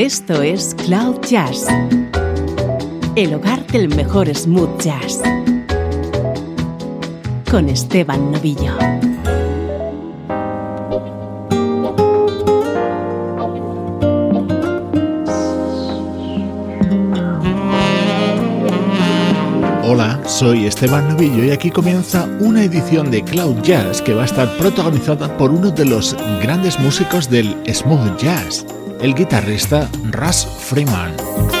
Esto es Cloud Jazz, el hogar del mejor smooth jazz, con Esteban Novillo. Hola, soy Esteban Novillo y aquí comienza una edición de Cloud Jazz que va a estar protagonizada por uno de los grandes músicos del smooth jazz el guitarrista Russ Freeman.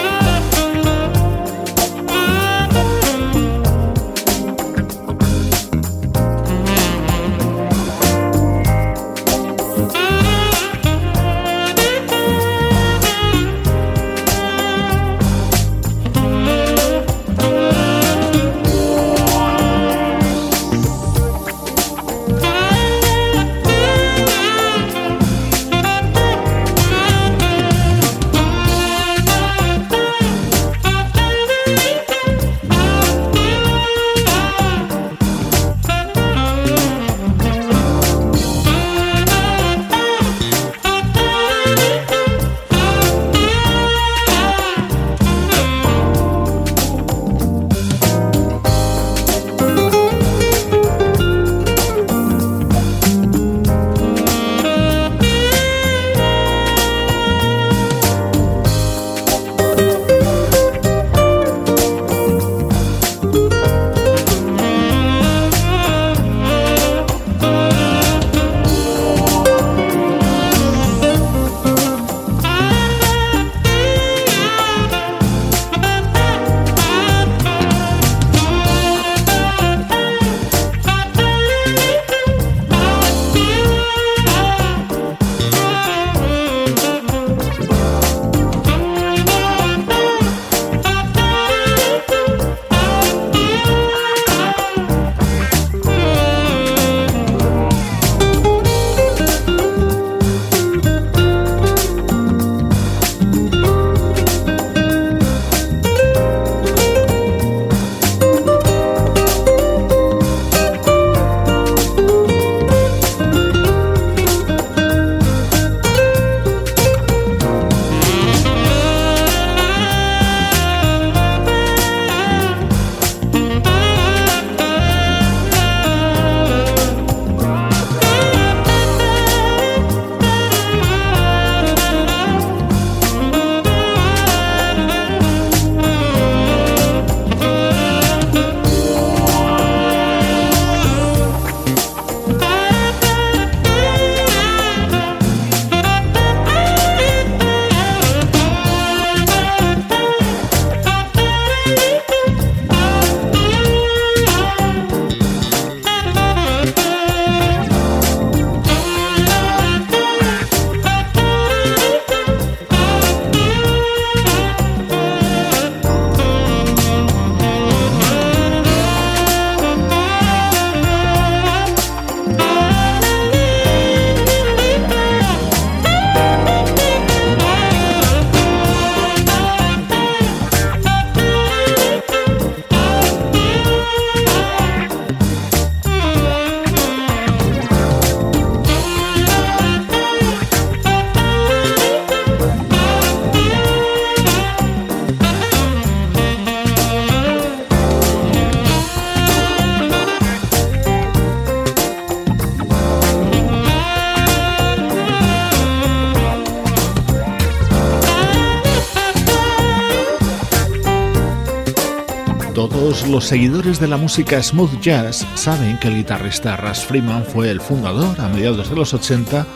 Los seguidores de la música smooth jazz saben que el guitarrista Russ Freeman fue el fundador a mediados de los 80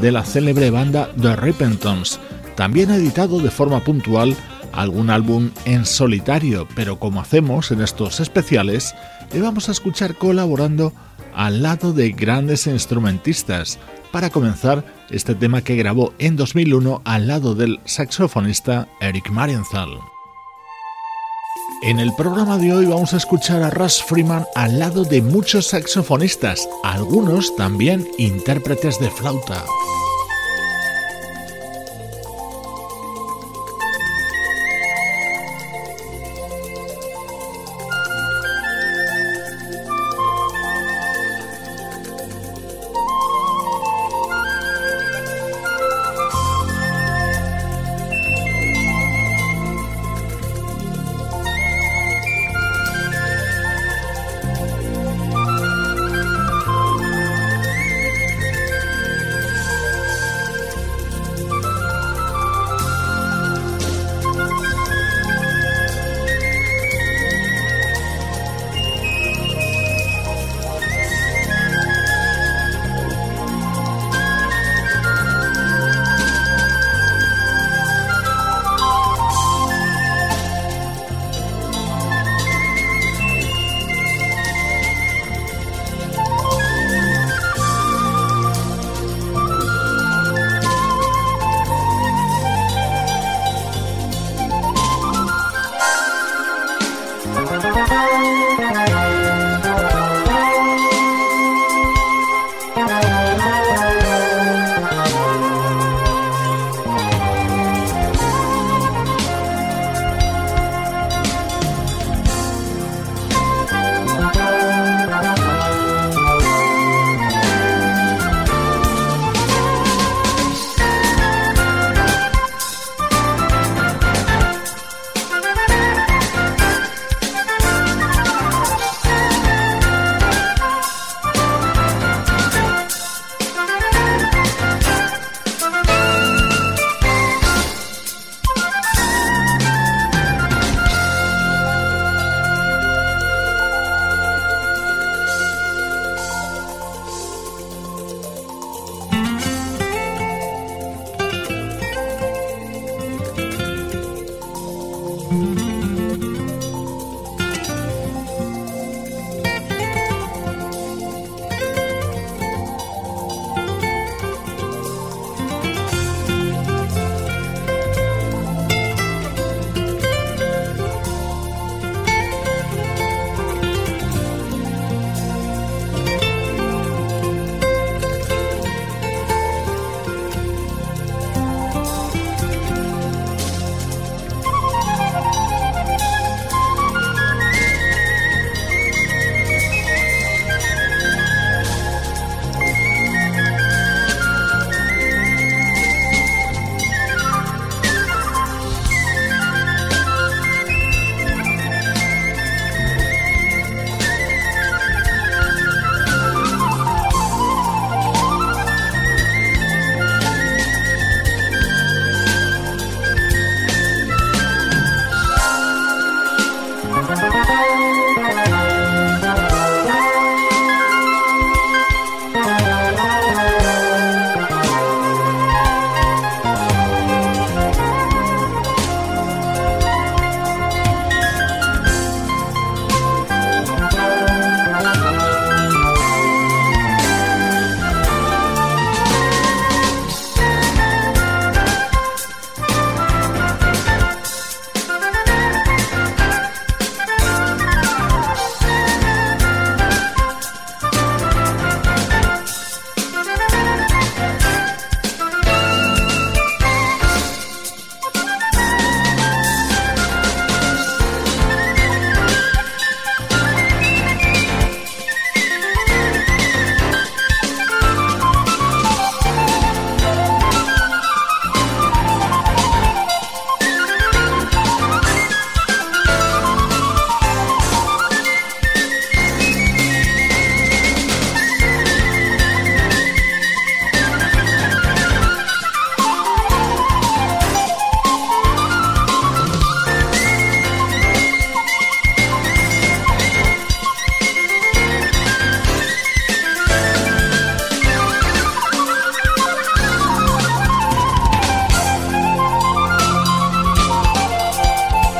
de la célebre banda The Repentons. También ha editado de forma puntual algún álbum en solitario, pero como hacemos en estos especiales, le vamos a escuchar colaborando al lado de grandes instrumentistas. Para comenzar, este tema que grabó en 2001 al lado del saxofonista Eric Marienthal. En el programa de hoy vamos a escuchar a Russ Freeman al lado de muchos saxofonistas, algunos también intérpretes de flauta.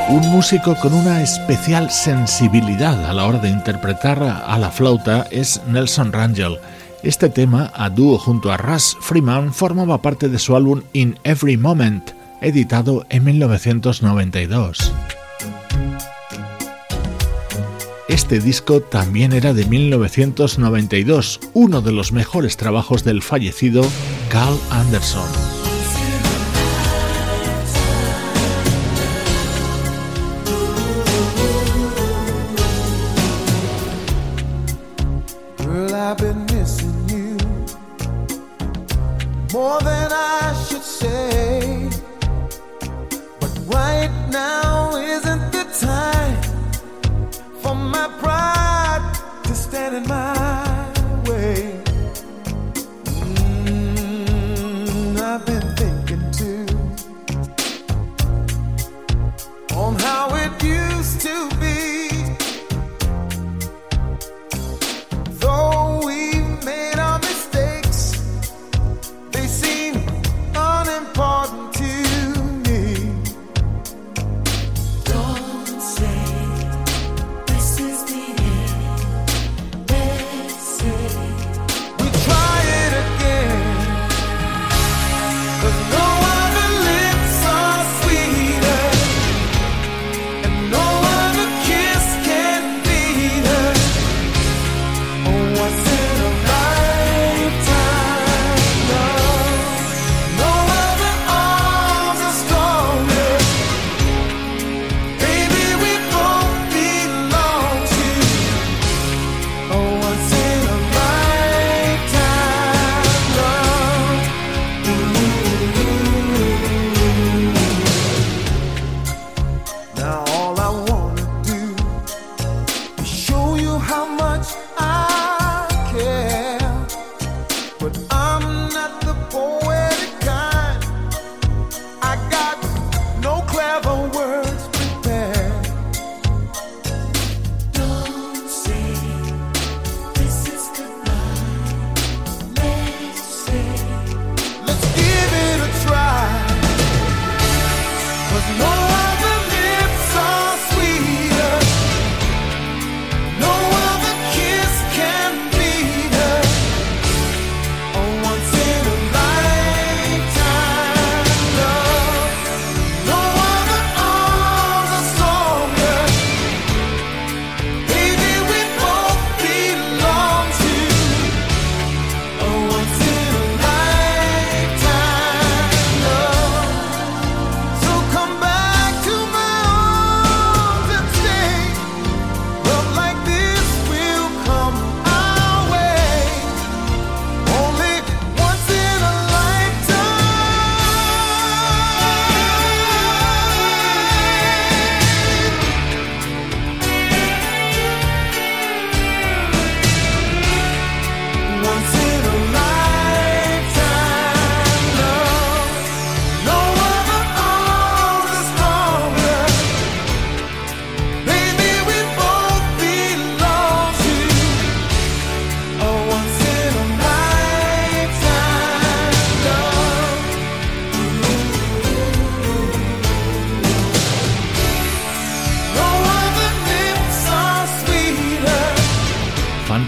Un músico con una especial sensibilidad a la hora de interpretar a la flauta es Nelson Rangel. Este tema, a dúo junto a Russ Freeman, formaba parte de su álbum In Every Moment, editado en 1992. Este disco también era de 1992, uno de los mejores trabajos del fallecido Carl Anderson.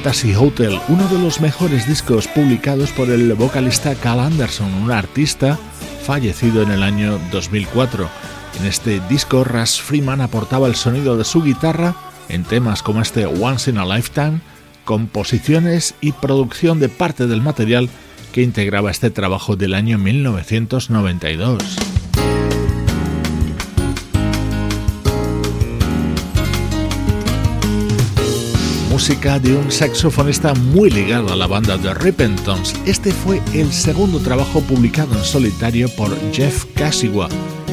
Hotel, uno de los mejores discos publicados por el vocalista Cal Anderson, un artista fallecido en el año 2004. En este disco, Russ Freeman aportaba el sonido de su guitarra en temas como este Once in a Lifetime, composiciones y producción de parte del material que integraba este trabajo del año 1992. Música de un saxofonista muy ligado a la banda de Repentance. Este fue el segundo trabajo publicado en solitario por Jeff Casigua.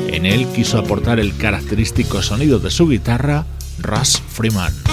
En él quiso aportar el característico sonido de su guitarra, Russ Freeman.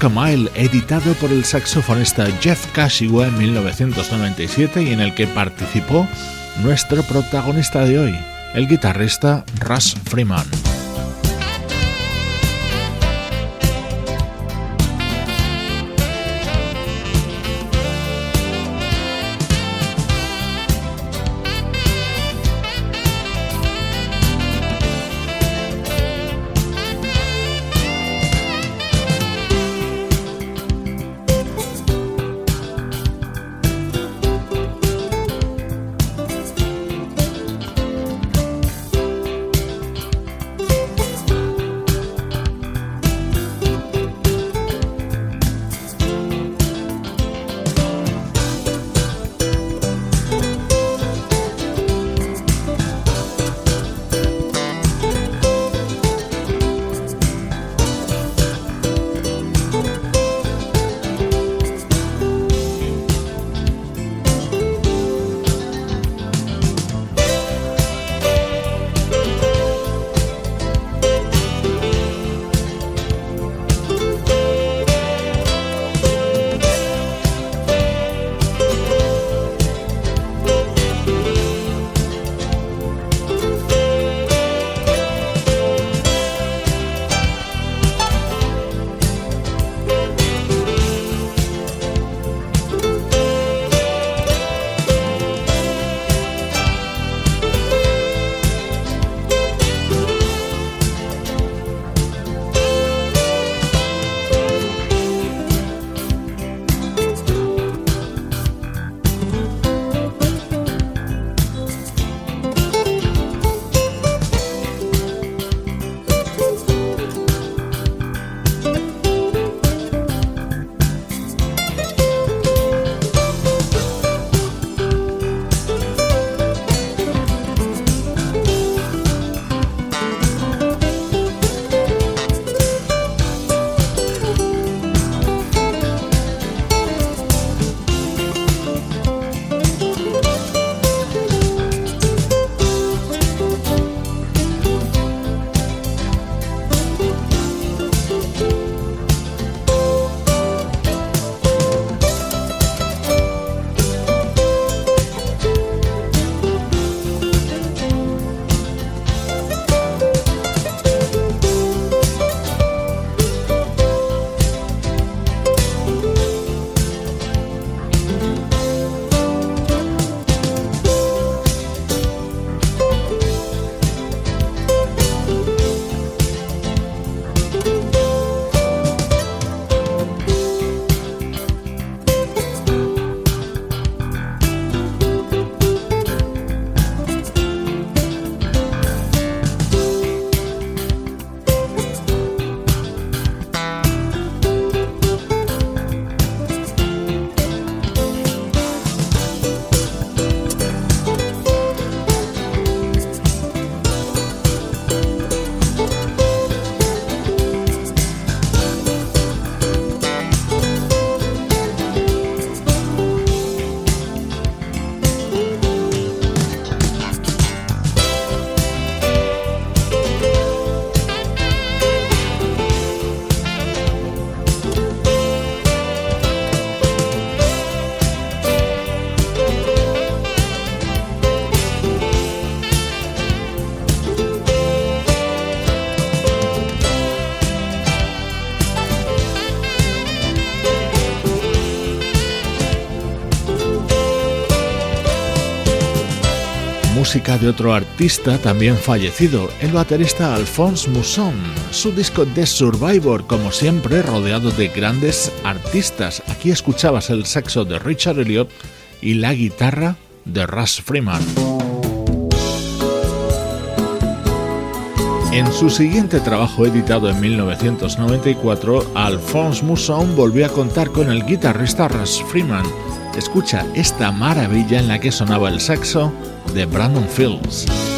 Walk a Mile, editado por el saxofonista Jeff Kashiwa en 1997 y en el que participó nuestro protagonista de hoy, el guitarrista Russ Freeman. Música de otro artista también fallecido, el baterista Alphonse Mousson. Su disco The Survivor, como siempre, rodeado de grandes artistas. Aquí escuchabas el saxo de Richard Elliot y la guitarra de Russ Freeman. En su siguiente trabajo editado en 1994, Alphonse Mousson volvió a contar con el guitarrista Russ Freeman. Escucha esta maravilla en la que sonaba el saxo de Brandon Fields.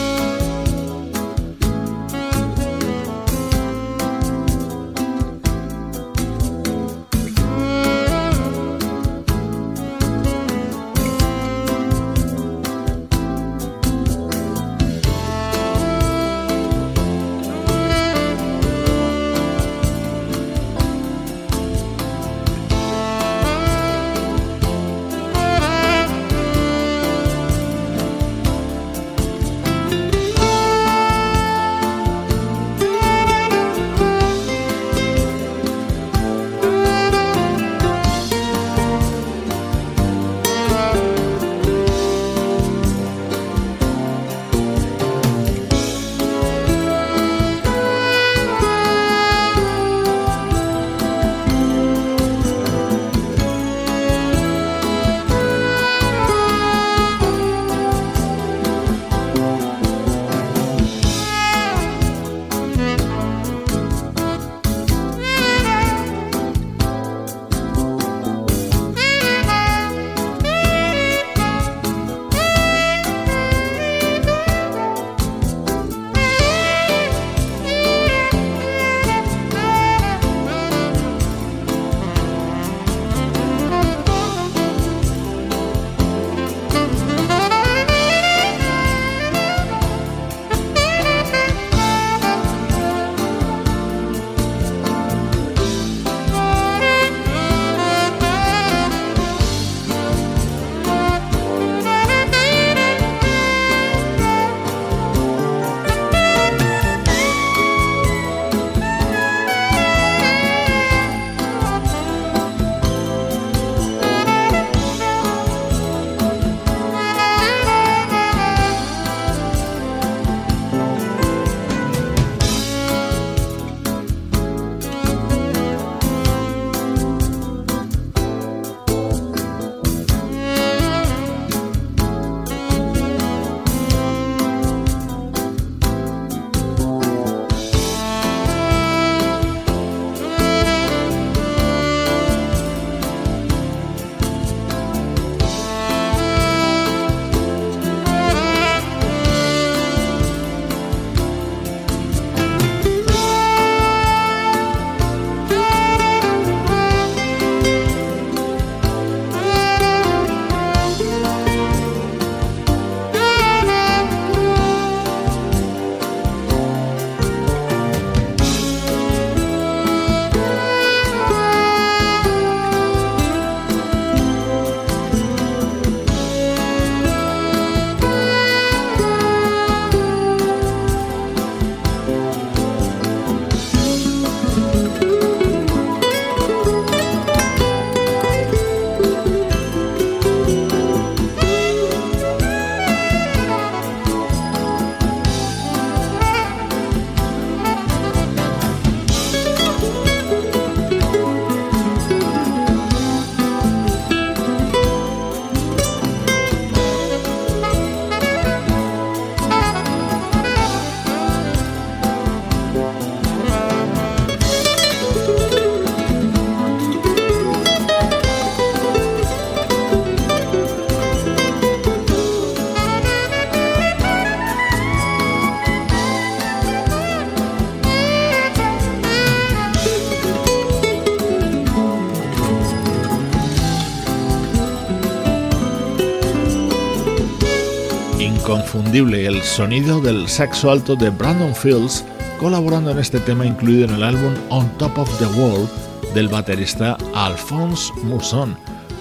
El sonido del saxo alto de Brandon Fields colaborando en este tema incluido en el álbum On Top of the World del baterista Alphonse Mousson.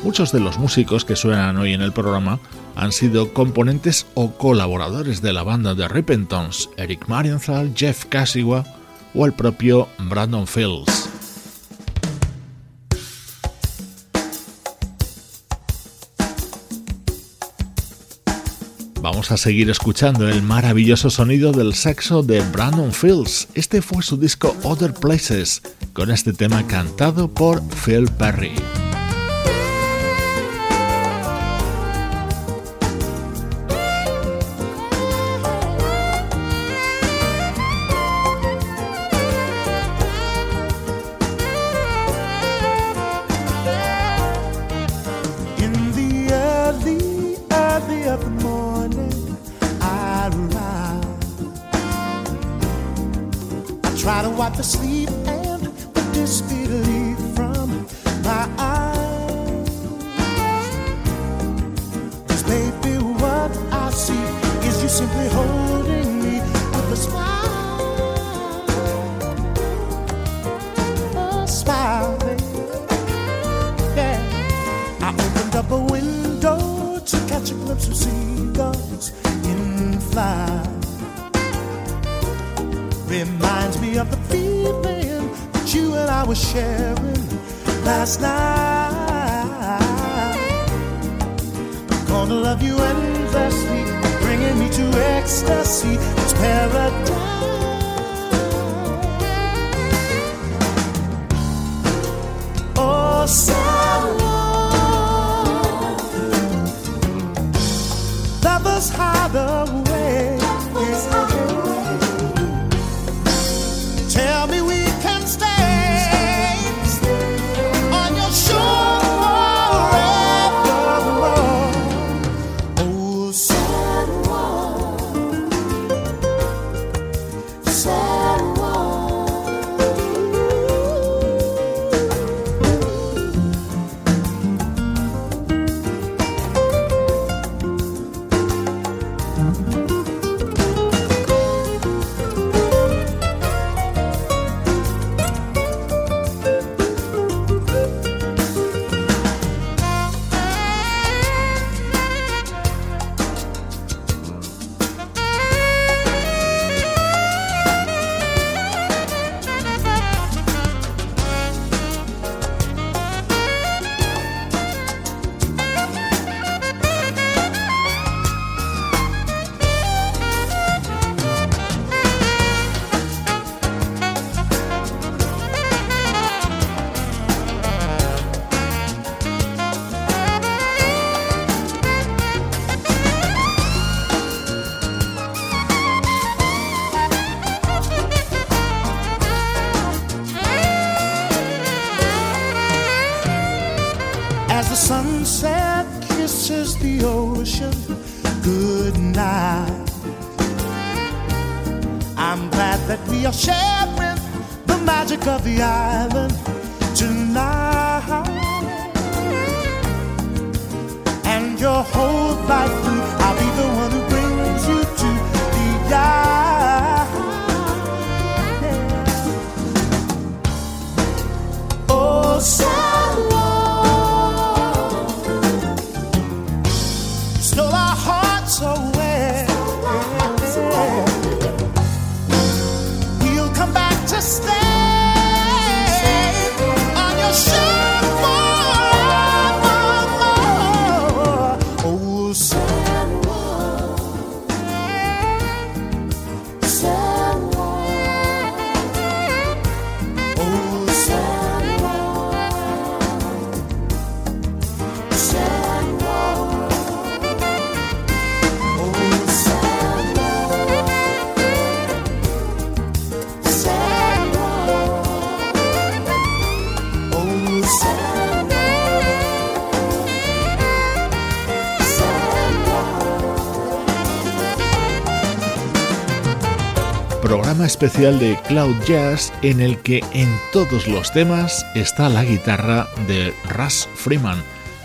Muchos de los músicos que suenan hoy en el programa han sido componentes o colaboradores de la banda de Rippentons, Eric Marienthal, Jeff Casigua o el propio Brandon Fields. Vamos a seguir escuchando el maravilloso sonido del saxo de Brandon Fields. Este fue su disco Other Places, con este tema cantado por Phil Perry. Especial de Cloud Jazz en el que en todos los temas está la guitarra de Russ Freeman,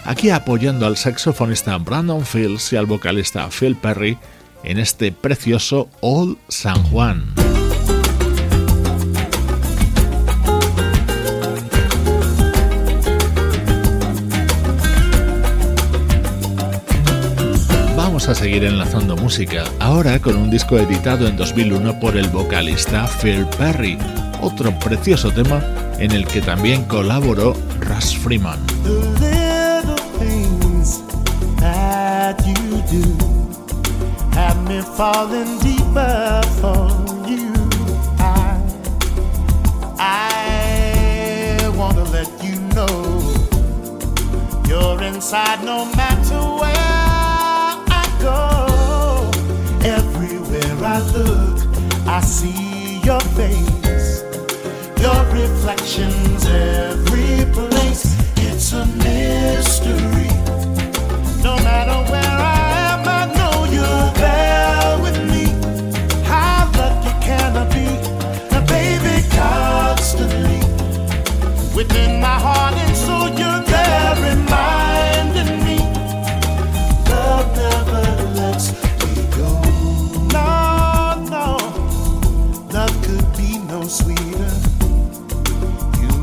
aquí apoyando al saxofonista Brandon Fields y al vocalista Phil Perry en este precioso Old San Juan. A seguir enlazando música, ahora con un disco editado en 2001 por el vocalista Phil Perry, otro precioso tema en el que también colaboró Russ Freeman. inside no matter where go. Everywhere I look, I see your face, your reflections every place. It's a mystery, no matter where I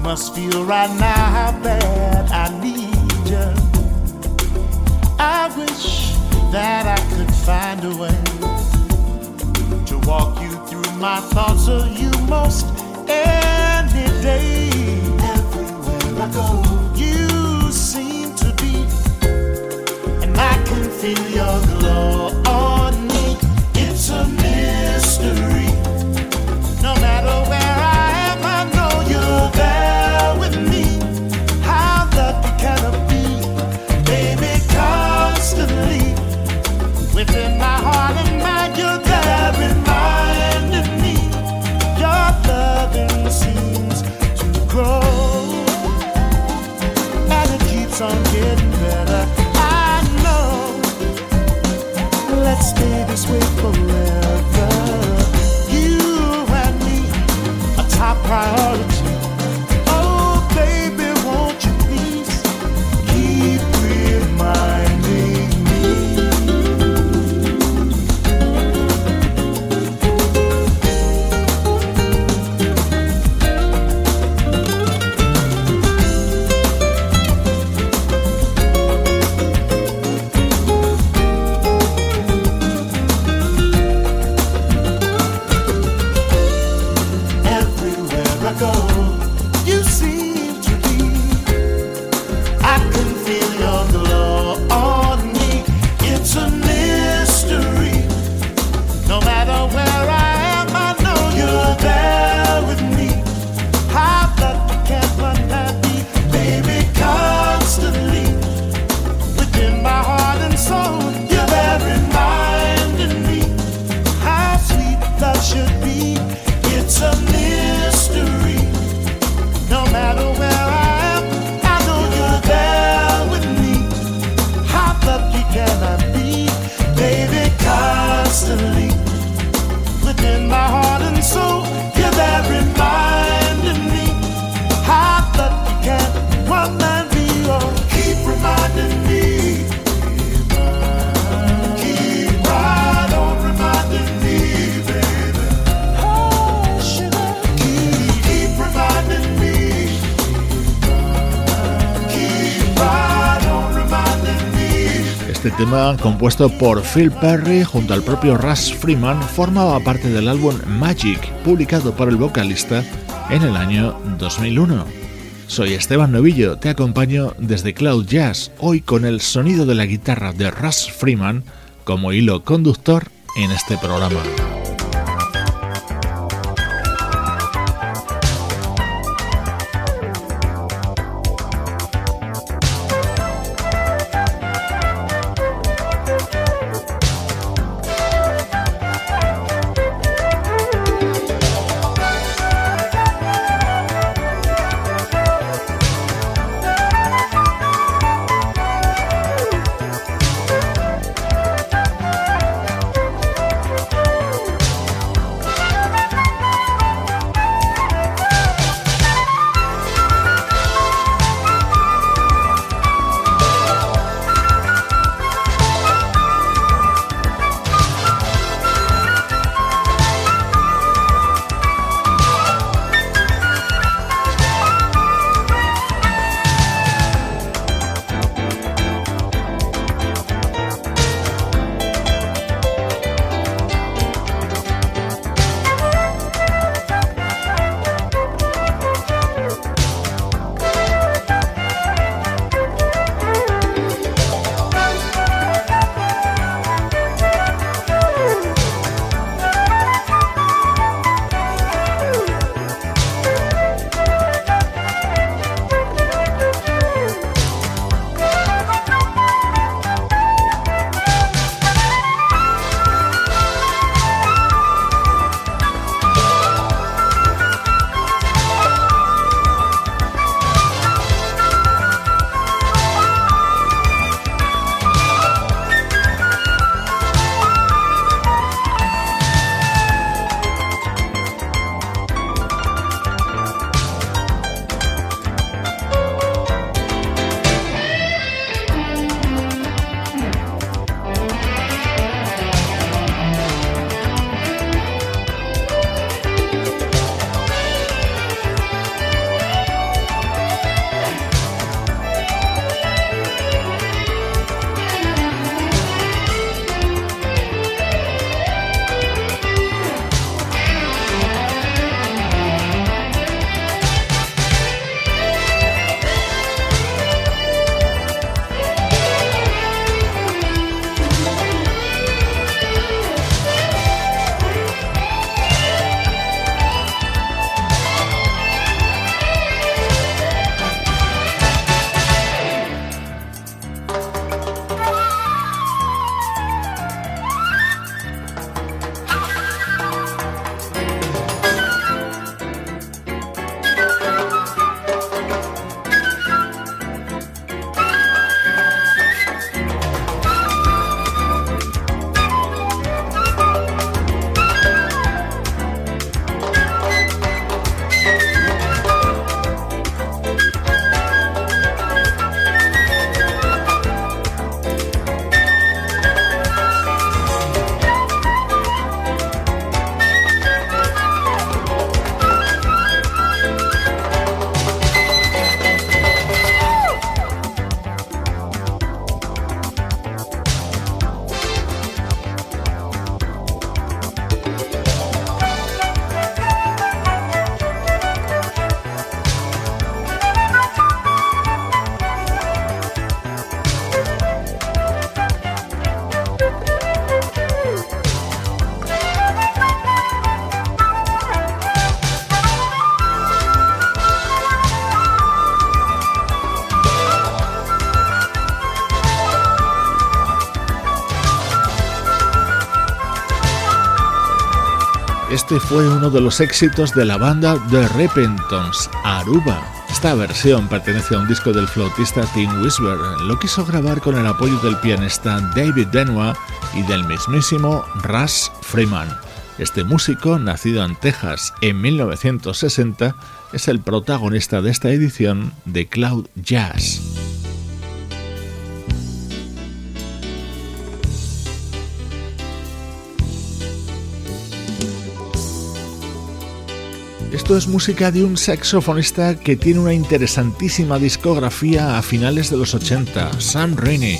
must feel right now how bad I need you. I wish that I could find a way to walk you through my thoughts of you most any day. Everywhere I go, you seem to be, and I can feel your tema compuesto por Phil Perry junto al propio Russ Freeman formaba parte del álbum Magic, publicado por el vocalista en el año 2001. Soy Esteban Novillo, te acompaño desde Cloud Jazz, hoy con el sonido de la guitarra de Russ Freeman como hilo conductor en este programa. Este fue uno de los éxitos de la banda The Repentons, Aruba. Esta versión pertenece a un disco del flautista Tim Whisper. Lo quiso grabar con el apoyo del pianista David Denois y del mismísimo Russ Freeman. Este músico, nacido en Texas en 1960, es el protagonista de esta edición de Cloud Jazz. Esto es música de un saxofonista que tiene una interesantísima discografía a finales de los 80, Sam Rainey.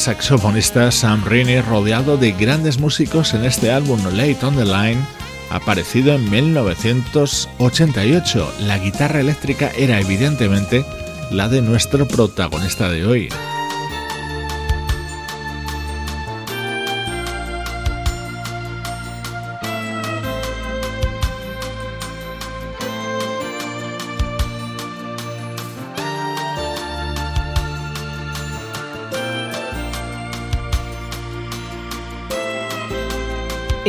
Saxofonista Sam Rainey rodeado de grandes músicos en este álbum Late on the Line, aparecido en 1988. La guitarra eléctrica era evidentemente la de nuestro protagonista de hoy.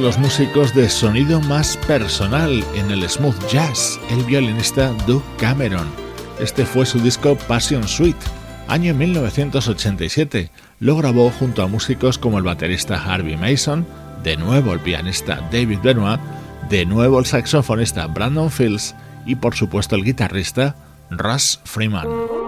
Los músicos de sonido más personal en el smooth jazz, el violinista Doug Cameron. Este fue su disco Passion Suite, año 1987. Lo grabó junto a músicos como el baterista Harvey Mason, de nuevo el pianista David Benoit, de nuevo el saxofonista Brandon Fields y por supuesto el guitarrista Russ Freeman.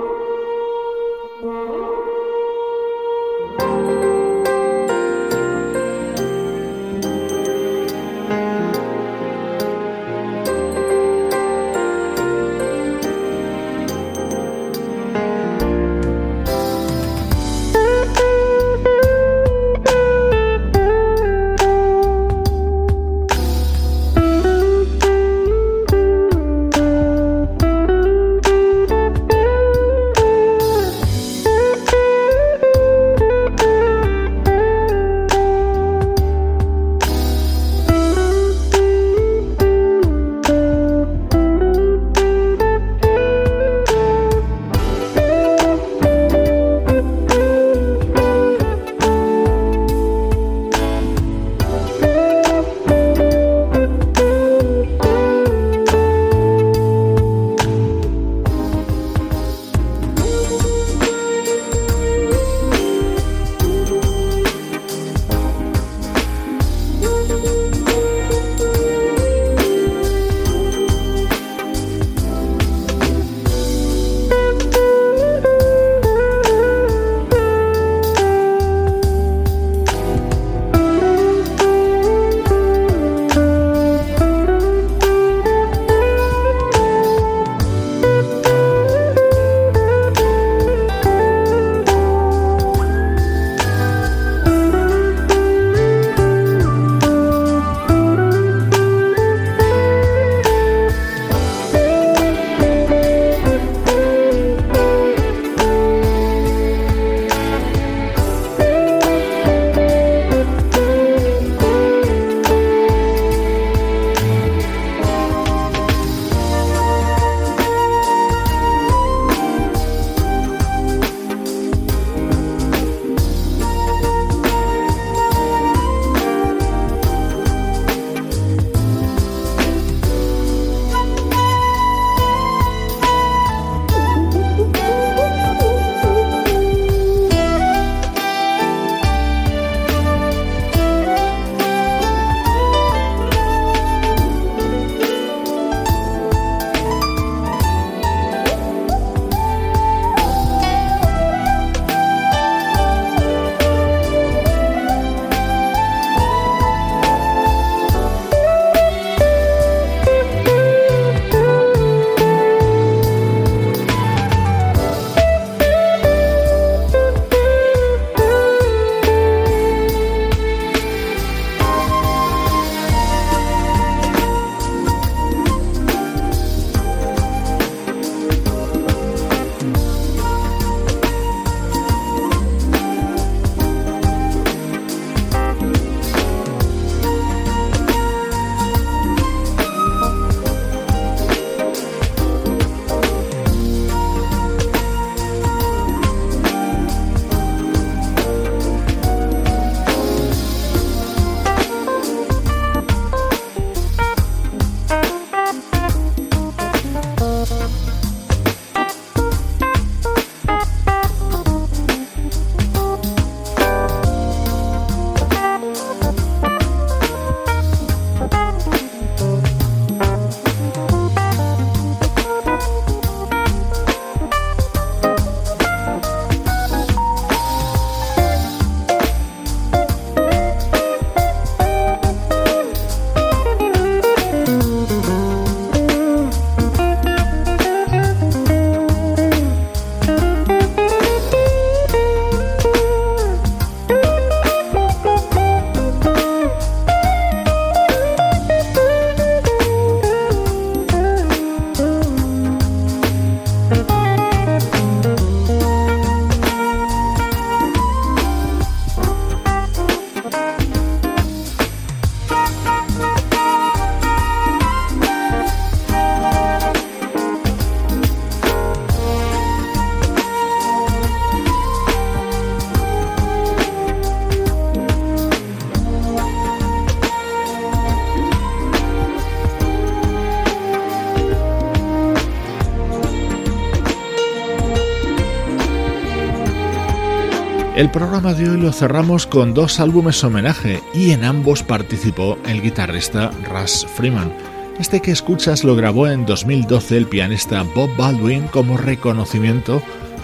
El programa de hoy lo cerramos con dos álbumes homenaje y en ambos participó el guitarrista Russ Freeman. Este que escuchas lo grabó en 2012 el pianista Bob Baldwin como reconocimiento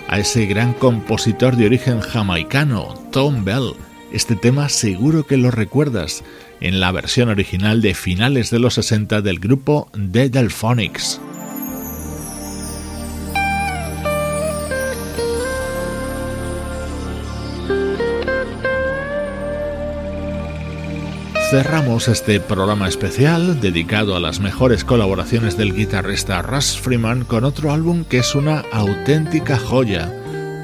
a ese gran compositor de origen jamaicano, Tom Bell. Este tema seguro que lo recuerdas en la versión original de finales de los 60 del grupo The Delphonics. Cerramos este programa especial dedicado a las mejores colaboraciones del guitarrista Russ Freeman con otro álbum que es una auténtica joya,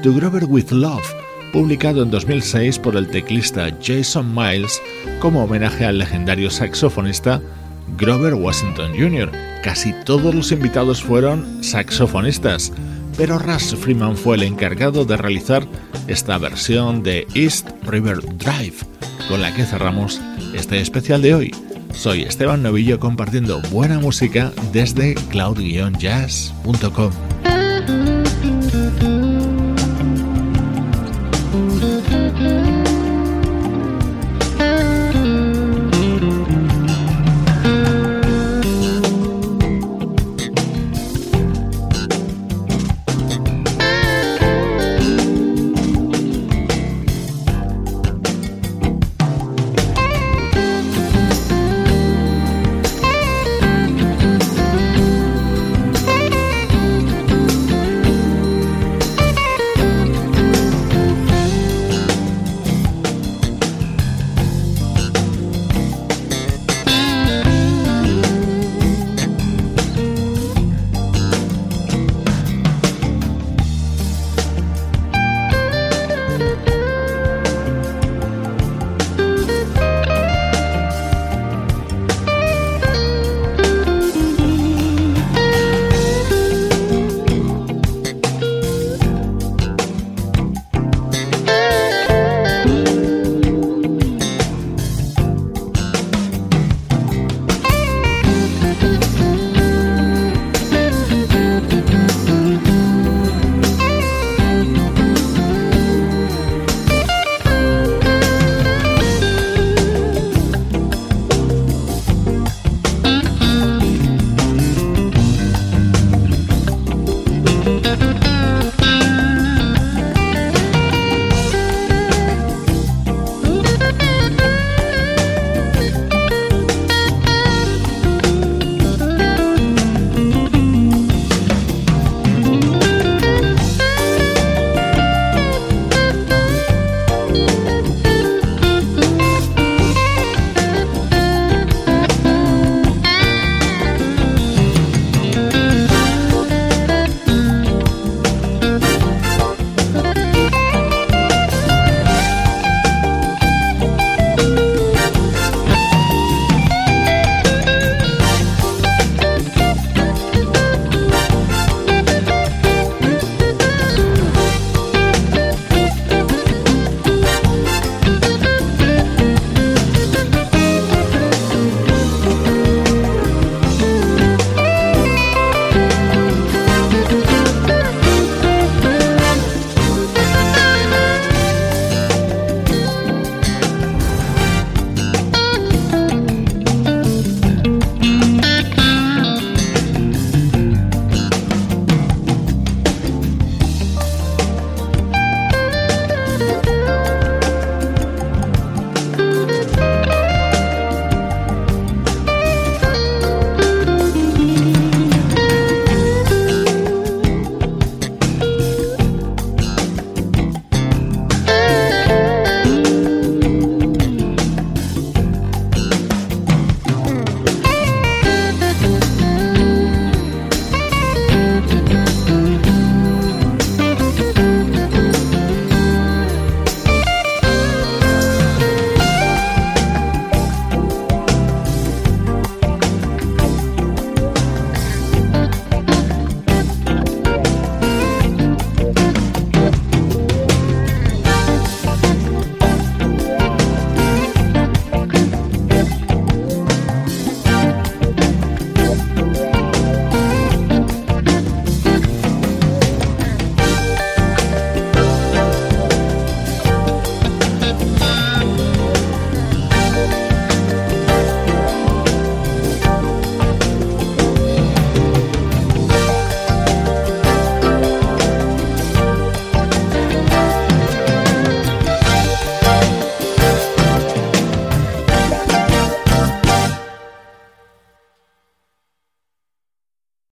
To Grover With Love, publicado en 2006 por el teclista Jason Miles como homenaje al legendario saxofonista Grover Washington Jr. Casi todos los invitados fueron saxofonistas, pero Russ Freeman fue el encargado de realizar esta versión de East River Drive, con la que cerramos este especial de hoy. Soy Esteban Novillo compartiendo buena música desde cloud-jazz.com.